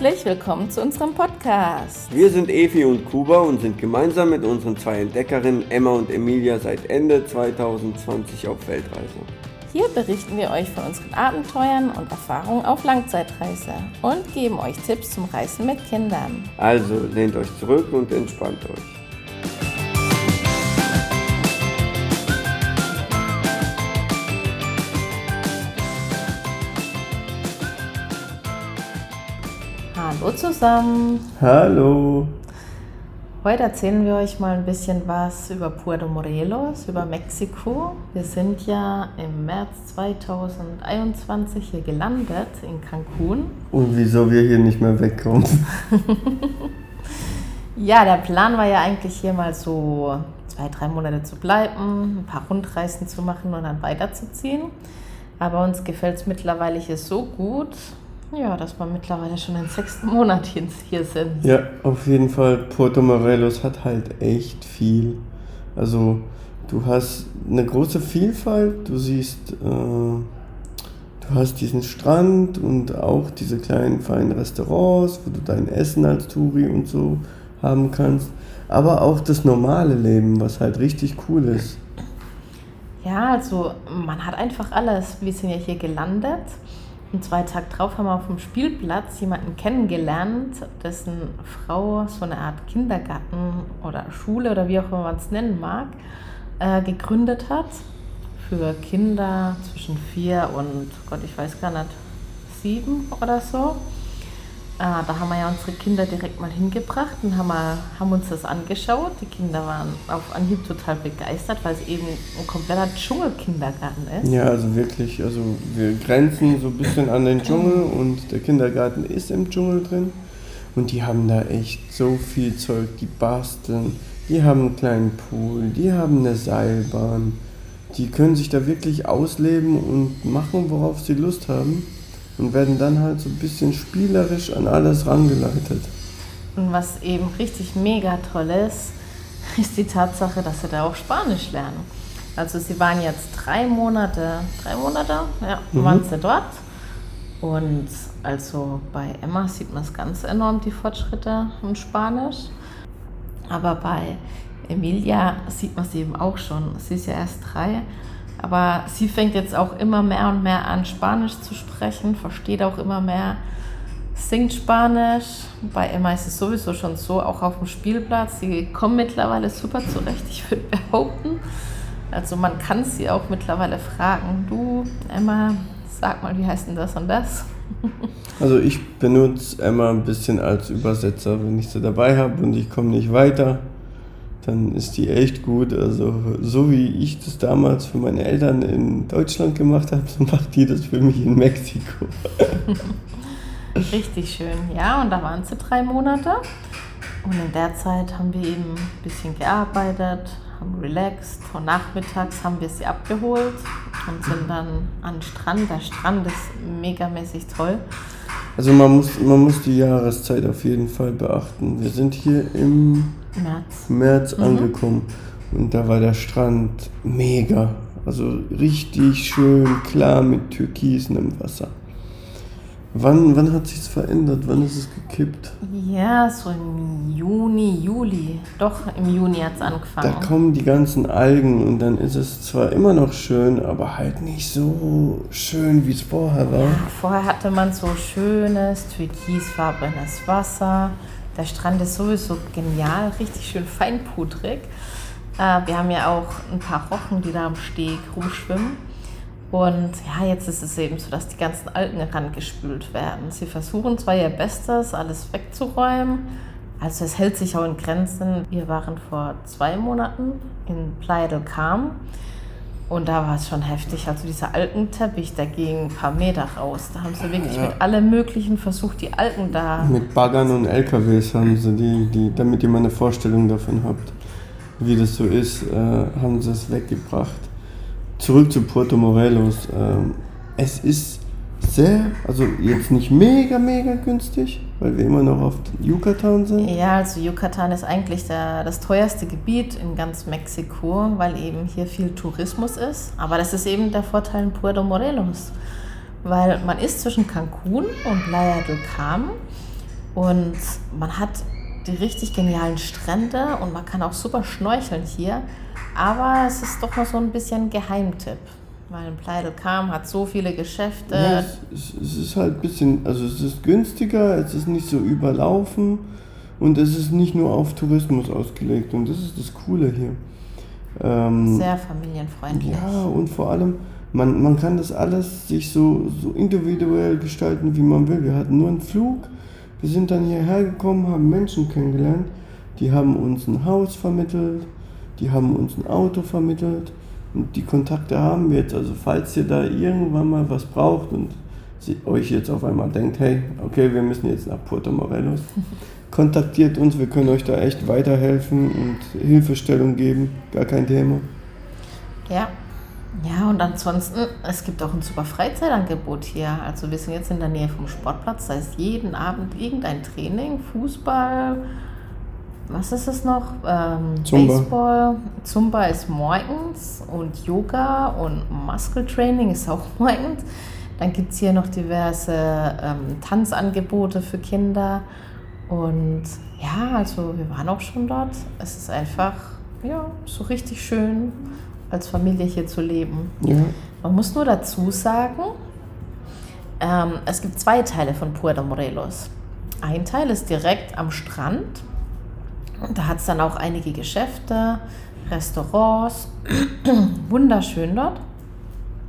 Herzlich willkommen zu unserem Podcast. Wir sind Evi und Kuba und sind gemeinsam mit unseren zwei Entdeckerinnen Emma und Emilia seit Ende 2020 auf Weltreise. Hier berichten wir euch von unseren Abenteuern und Erfahrungen auf Langzeitreise und geben euch Tipps zum Reisen mit Kindern. Also lehnt euch zurück und entspannt euch. Zusammen. Hallo. Heute erzählen wir euch mal ein bisschen was über Puerto Morelos, über Mexiko. Wir sind ja im März 2021 hier gelandet in Cancun. Und wieso wir hier nicht mehr wegkommen? ja, der Plan war ja eigentlich hier mal so zwei, drei Monate zu bleiben, ein paar Rundreisen zu machen und dann weiterzuziehen. Aber uns gefällt es mittlerweile hier so gut, ja, dass wir mittlerweile schon den sechsten Monat hier sind. Ja, auf jeden Fall. Puerto Morelos hat halt echt viel. Also, du hast eine große Vielfalt. Du siehst, äh, du hast diesen Strand und auch diese kleinen feinen Restaurants, wo du dein Essen als Touri und so haben kannst. Aber auch das normale Leben, was halt richtig cool ist. Ja, also man hat einfach alles. Wir sind ja hier gelandet und zwei Tage drauf haben wir auf dem Spielplatz jemanden kennengelernt, dessen Frau so eine Art Kindergarten oder Schule oder wie auch immer man es nennen mag, äh, gegründet hat für Kinder zwischen vier und, Gott, ich weiß gar nicht, sieben oder so. Äh, da haben wir ja unsere Kinder direkt mal hingebracht und haben, wir, haben uns das angeschaut. Die Kinder waren auf Anhieb total begeistert, weil es eben ein kompletter Dschungelkindergarten ist. Ja, also wirklich, also wir grenzen so ein bisschen an den Dschungel und der Kindergarten ist im Dschungel drin. Und die haben da echt so viel Zeug, die basteln, die haben einen kleinen Pool, die haben eine Seilbahn. Die können sich da wirklich ausleben und machen, worauf sie Lust haben und werden dann halt so ein bisschen spielerisch an alles rangeleitet. Und was eben richtig mega toll ist, ist die Tatsache, dass sie da auch Spanisch lernen. Also sie waren jetzt drei Monate, drei Monate, ja, mhm. waren sie dort. Und also bei Emma sieht man es ganz enorm, die Fortschritte im Spanisch. Aber bei Emilia sieht man es eben auch schon. Sie ist ja erst drei aber sie fängt jetzt auch immer mehr und mehr an, Spanisch zu sprechen, versteht auch immer mehr, singt Spanisch. Bei Emma ist es sowieso schon so, auch auf dem Spielplatz. Sie kommen mittlerweile super zurecht, ich würde behaupten. Also man kann sie auch mittlerweile fragen, du Emma, sag mal, wie heißt denn das und das? Also ich benutze Emma ein bisschen als Übersetzer, wenn ich sie dabei habe und ich komme nicht weiter dann ist die echt gut. Also so wie ich das damals für meine Eltern in Deutschland gemacht habe, so macht die das für mich in Mexiko. Richtig schön. Ja, und da waren sie drei Monate. Und in der Zeit haben wir eben ein bisschen gearbeitet, haben relaxed. Und nachmittags haben wir sie abgeholt und sind dann an den Strand. Der Strand ist megamäßig toll. Also man muss, man muss die Jahreszeit auf jeden Fall beachten. Wir sind hier im März, März mhm. angekommen und da war der Strand mega. Also richtig schön klar mit türkisem Wasser. Wann, wann hat sich's verändert? Wann ist es gekippt? Ja, so im Juni, Juli. Doch, im Juni hat es angefangen. Da kommen die ganzen Algen und dann ist es zwar immer noch schön, aber halt nicht so schön, wie es vorher war. Ja, vorher hatte man so schönes, türkisfarbenes Wasser. Der Strand ist sowieso genial, richtig schön feinpudrig. Äh, wir haben ja auch ein paar Rochen, die da am Steg rumschwimmen. Und ja, jetzt ist es eben so, dass die ganzen Algen rangespült werden. Sie versuchen zwar ihr Bestes, alles wegzuräumen. Also es hält sich auch in Grenzen. Wir waren vor zwei Monaten in Playa del Carmen und da war es schon heftig. Also dieser Algenteppich, der ging ein paar Meter raus. Da haben sie wirklich ja. mit allem Möglichen versucht, die Algen da... Mit Baggern und LKWs haben sie die, die damit ihr mal eine Vorstellung davon habt, wie das so ist, äh, haben sie es weggebracht zurück zu Puerto Morelos. Ähm, es ist sehr, also jetzt nicht mega, mega günstig, weil wir immer noch auf Yucatan sind. Ja, also Yucatan ist eigentlich der, das teuerste Gebiet in ganz Mexiko, weil eben hier viel Tourismus ist. Aber das ist eben der Vorteil in Puerto Morelos, weil man ist zwischen Cancun und Playa del Carmen Und man hat die richtig genialen Strände und man kann auch super schnorcheln hier. Aber es ist doch noch so ein bisschen Geheimtipp. Weil Playa del Carmen hat so viele Geschäfte. Ja, es, es ist halt ein bisschen, also es ist günstiger, es ist nicht so überlaufen und es ist nicht nur auf Tourismus ausgelegt und das ist das Coole hier. Ähm, Sehr familienfreundlich. Ja, und vor allem, man, man kann das alles sich so, so individuell gestalten, wie man will. Wir hatten nur einen Flug, wir sind dann hierher gekommen, haben Menschen kennengelernt, die haben uns ein Haus vermittelt, die haben uns ein Auto vermittelt und die Kontakte haben wir jetzt. Also falls ihr da irgendwann mal was braucht und sie euch jetzt auf einmal denkt, hey, okay, wir müssen jetzt nach Puerto Morelos, kontaktiert uns, wir können euch da echt weiterhelfen und Hilfestellung geben, gar kein Thema. Ja. Ja, und ansonsten, es gibt auch ein super Freizeitangebot hier. Also wir sind jetzt in der Nähe vom Sportplatz, da ist jeden Abend irgendein Training, Fußball, was ist es noch? Ähm, Zumba. Baseball, Zumba ist morgens und Yoga und Muscle Training ist auch morgens. Dann gibt es hier noch diverse ähm, Tanzangebote für Kinder. Und ja, also wir waren auch schon dort. Es ist einfach ja, so richtig schön, als Familie hier zu leben. Ja. Man muss nur dazu sagen, ähm, es gibt zwei Teile von Puerto Morelos. Ein Teil ist direkt am Strand da hat es dann auch einige Geschäfte, Restaurants. Wunderschön dort.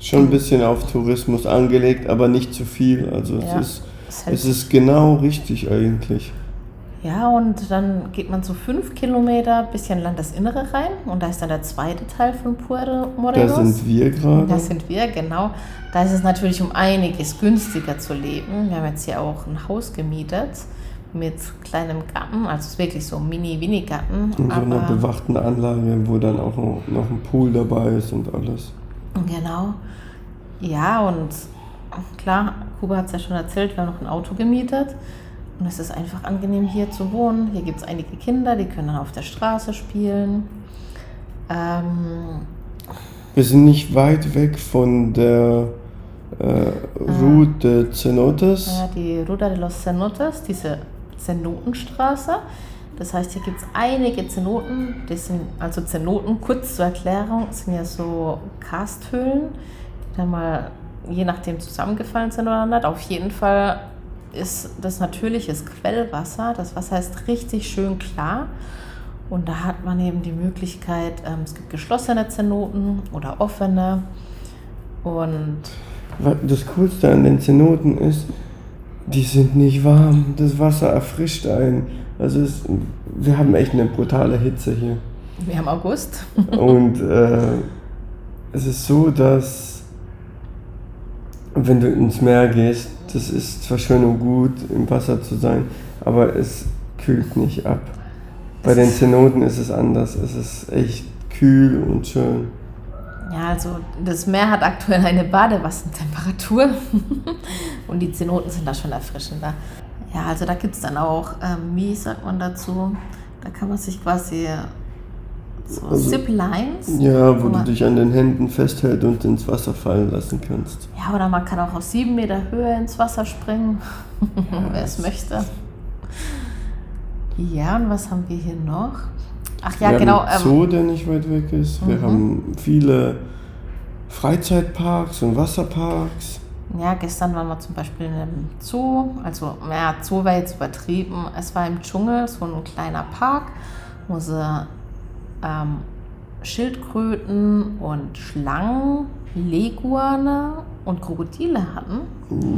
Schon ein bisschen auf Tourismus angelegt, aber nicht zu viel. Also ja, es, ist, es ist genau richtig eigentlich. Ja, und dann geht man so fünf Kilometer bisschen Landesinnere rein und da ist dann der zweite Teil von Puerto Morelos. Da sind wir gerade. Da sind wir, genau. Da ist es natürlich um einiges günstiger zu leben. Wir haben jetzt hier auch ein Haus gemietet mit kleinem Garten, also es ist wirklich so Mini-Winnie-Garten. In so einer bewachten Anlage, wo dann auch noch ein Pool dabei ist und alles. Genau. Ja, und klar, Kuba hat es ja schon erzählt, wir haben noch ein Auto gemietet. Und es ist einfach angenehm hier zu wohnen. Hier gibt es einige Kinder, die können dann auf der Straße spielen. Ähm, wir sind nicht weit weg von der äh, Route de Cenotes. Ja, die Ruta de los Cenotes, diese Zenotenstraße. Das heißt, hier gibt es einige Zenoten, das sind also Zenoten, kurz zur Erklärung, sind ja so Karsthöhlen, die dann mal je nachdem zusammengefallen sind oder nicht. Auf jeden Fall ist das natürliches Quellwasser. Das Wasser ist richtig schön klar. Und da hat man eben die Möglichkeit, ähm, es gibt geschlossene Zenoten oder offene. Und das Coolste an den Zenoten ist, die sind nicht warm. Das Wasser erfrischt einen. Also es, wir haben echt eine brutale Hitze hier. Wir haben August. und äh, es ist so, dass wenn du ins Meer gehst, das ist zwar schön und gut, im Wasser zu sein, aber es kühlt nicht ab. Bei den Zenoten ist es anders. Es ist echt kühl und schön. Ja, also das Meer hat aktuell eine Badewassentemperatur und die Zenoten sind da schon erfrischender. Ja, also da gibt es dann auch, ähm, wie sagt man dazu, da kann man sich quasi so also, Zip-Lines. Ja, wo, wo du dich an den Händen festhält und ins Wasser fallen lassen kannst. Ja, oder man kann auch aus sieben Meter Höhe ins Wasser springen, ja, wer es möchte. Ja, und was haben wir hier noch? Ach ja, wir genau. Haben einen Zoo, der nicht weit weg ist. Wir mhm. haben viele Freizeitparks und Wasserparks. Ja, gestern waren wir zum Beispiel in einem Zoo. Also, ja, Zoo war jetzt übertrieben. Es war im Dschungel so ein kleiner Park, wo sie ähm, Schildkröten und Schlangen, Leguane und Krokodile hatten.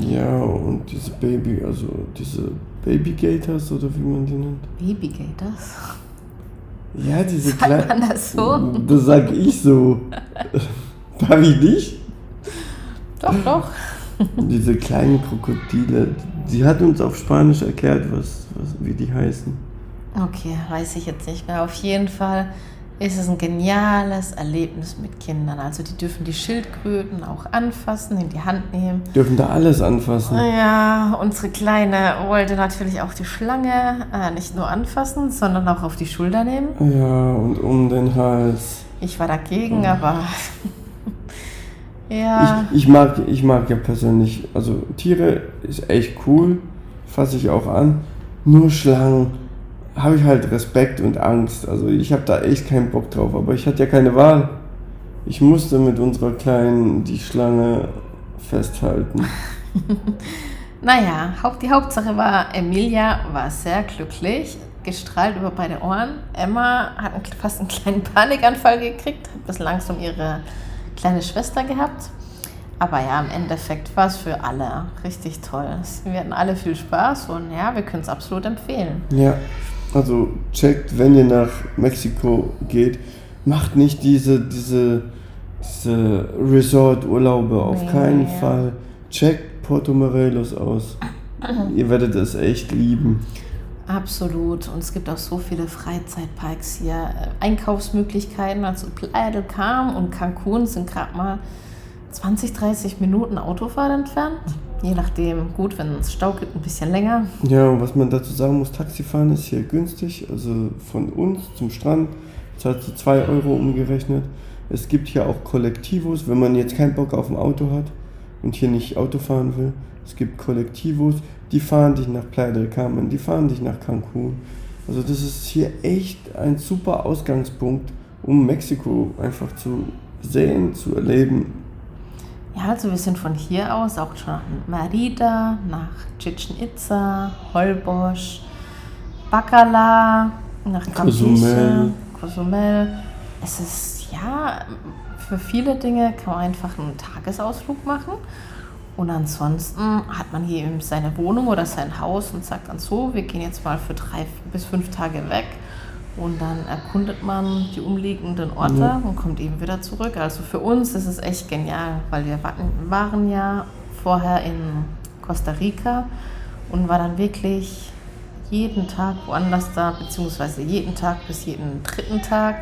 Ja, und diese Baby, also diese Baby Gators oder wie man die nennt. Baby Gators? Ja, diese kleinen. man das so? Das sag ich so. Darf ich nicht? Doch, doch. Diese kleinen Krokodile. Sie hat uns auf Spanisch erklärt, was, was, wie die heißen. Okay, weiß ich jetzt nicht mehr. Auf jeden Fall ist es ein geniales Erlebnis mit Kindern. Also die dürfen die Schildkröten auch anfassen, in die Hand nehmen. Dürfen da alles anfassen? Ja, unsere Kleine wollte natürlich auch die Schlange äh, nicht nur anfassen, sondern auch auf die Schulter nehmen. Ja, und um den Hals. Ich war dagegen, oh. aber ja. Ich, ich, mag, ich mag ja persönlich, also Tiere ist echt cool, fasse ich auch an, Nur Schlangen habe ich halt Respekt und Angst. Also ich habe da echt keinen Bock drauf, aber ich hatte ja keine Wahl. Ich musste mit unserer Kleinen die Schlange festhalten. naja, die Hauptsache war, Emilia war sehr glücklich, gestrahlt über beide Ohren. Emma hat fast einen kleinen Panikanfall gekriegt, hat bis langsam ihre kleine Schwester gehabt. Aber ja, im Endeffekt war es für alle richtig toll. Wir hatten alle viel Spaß und ja, wir können es absolut empfehlen. Ja, also checkt, wenn ihr nach Mexiko geht, macht nicht diese, diese, diese Resort-Urlaube, auf nee, keinen ja. Fall. Checkt Porto Morelos aus. ihr werdet es echt lieben. Absolut. Und es gibt auch so viele Freizeitparks hier. Einkaufsmöglichkeiten. Also Playa del Carmen und Cancun sind gerade mal 20, 30 Minuten Autofahrt entfernt. Je nachdem, gut, wenn es Stau gibt, ein bisschen länger. Ja, und was man dazu sagen muss, Taxifahren ist hier günstig. Also von uns zum Strand zahlst du 2 Euro umgerechnet. Es gibt hier auch Kollektivos, wenn man jetzt keinen Bock auf ein Auto hat und hier nicht Auto fahren will. Es gibt Kollektivos, die fahren dich nach Playa del Carmen, die fahren dich nach Cancun. Also das ist hier echt ein super Ausgangspunkt, um Mexiko einfach zu sehen, zu erleben. Ja, also wir sind von hier aus auch schon nach Merida, nach Chichen Itza, Holbosch, Bacala, nach Campeche, Cozumel. Es ist ja, für viele Dinge kann man einfach einen Tagesausflug machen. Und ansonsten hat man hier eben seine Wohnung oder sein Haus und sagt dann so, wir gehen jetzt mal für drei bis fünf Tage weg und dann erkundet man die umliegenden Orte ja. und kommt eben wieder zurück. Also für uns ist es echt genial, weil wir waren ja vorher in Costa Rica und war dann wirklich jeden Tag woanders da, beziehungsweise jeden Tag bis jeden dritten Tag.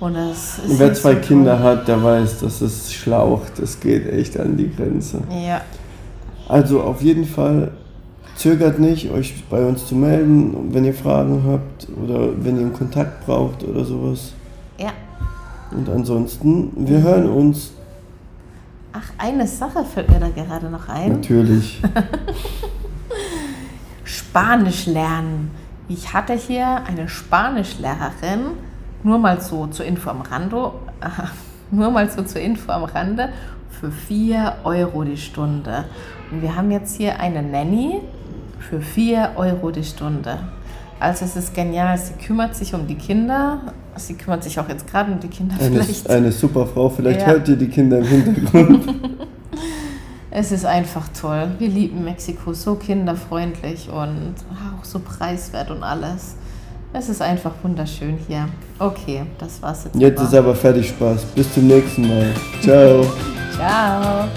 Und es ist Wer zwei so Kinder hat, der weiß, dass es schlaucht. Es geht echt an die Grenze. Ja. Also auf jeden Fall Zögert nicht, euch bei uns zu melden, wenn ihr Fragen habt oder wenn ihr einen Kontakt braucht oder sowas. Ja. Und ansonsten, wir hören uns. Ach, eine Sache fällt mir da gerade noch ein. Natürlich. Spanisch lernen. Ich hatte hier eine Spanischlehrerin, nur mal so zur Info am Rande, nur mal so zur Info am Rande, für 4 Euro die Stunde. Und wir haben jetzt hier eine Nanny, für 4 Euro die Stunde. Also es ist genial, sie kümmert sich um die Kinder, sie kümmert sich auch jetzt gerade um die Kinder eine, vielleicht. Eine super Frau, vielleicht ja. hört ihr die Kinder im Hintergrund. es ist einfach toll. Wir lieben Mexiko, so kinderfreundlich und auch so preiswert und alles. Es ist einfach wunderschön hier. Okay, das war's jetzt. Jetzt aber. ist aber fertig Spaß. Bis zum nächsten Mal. Ciao. Ciao.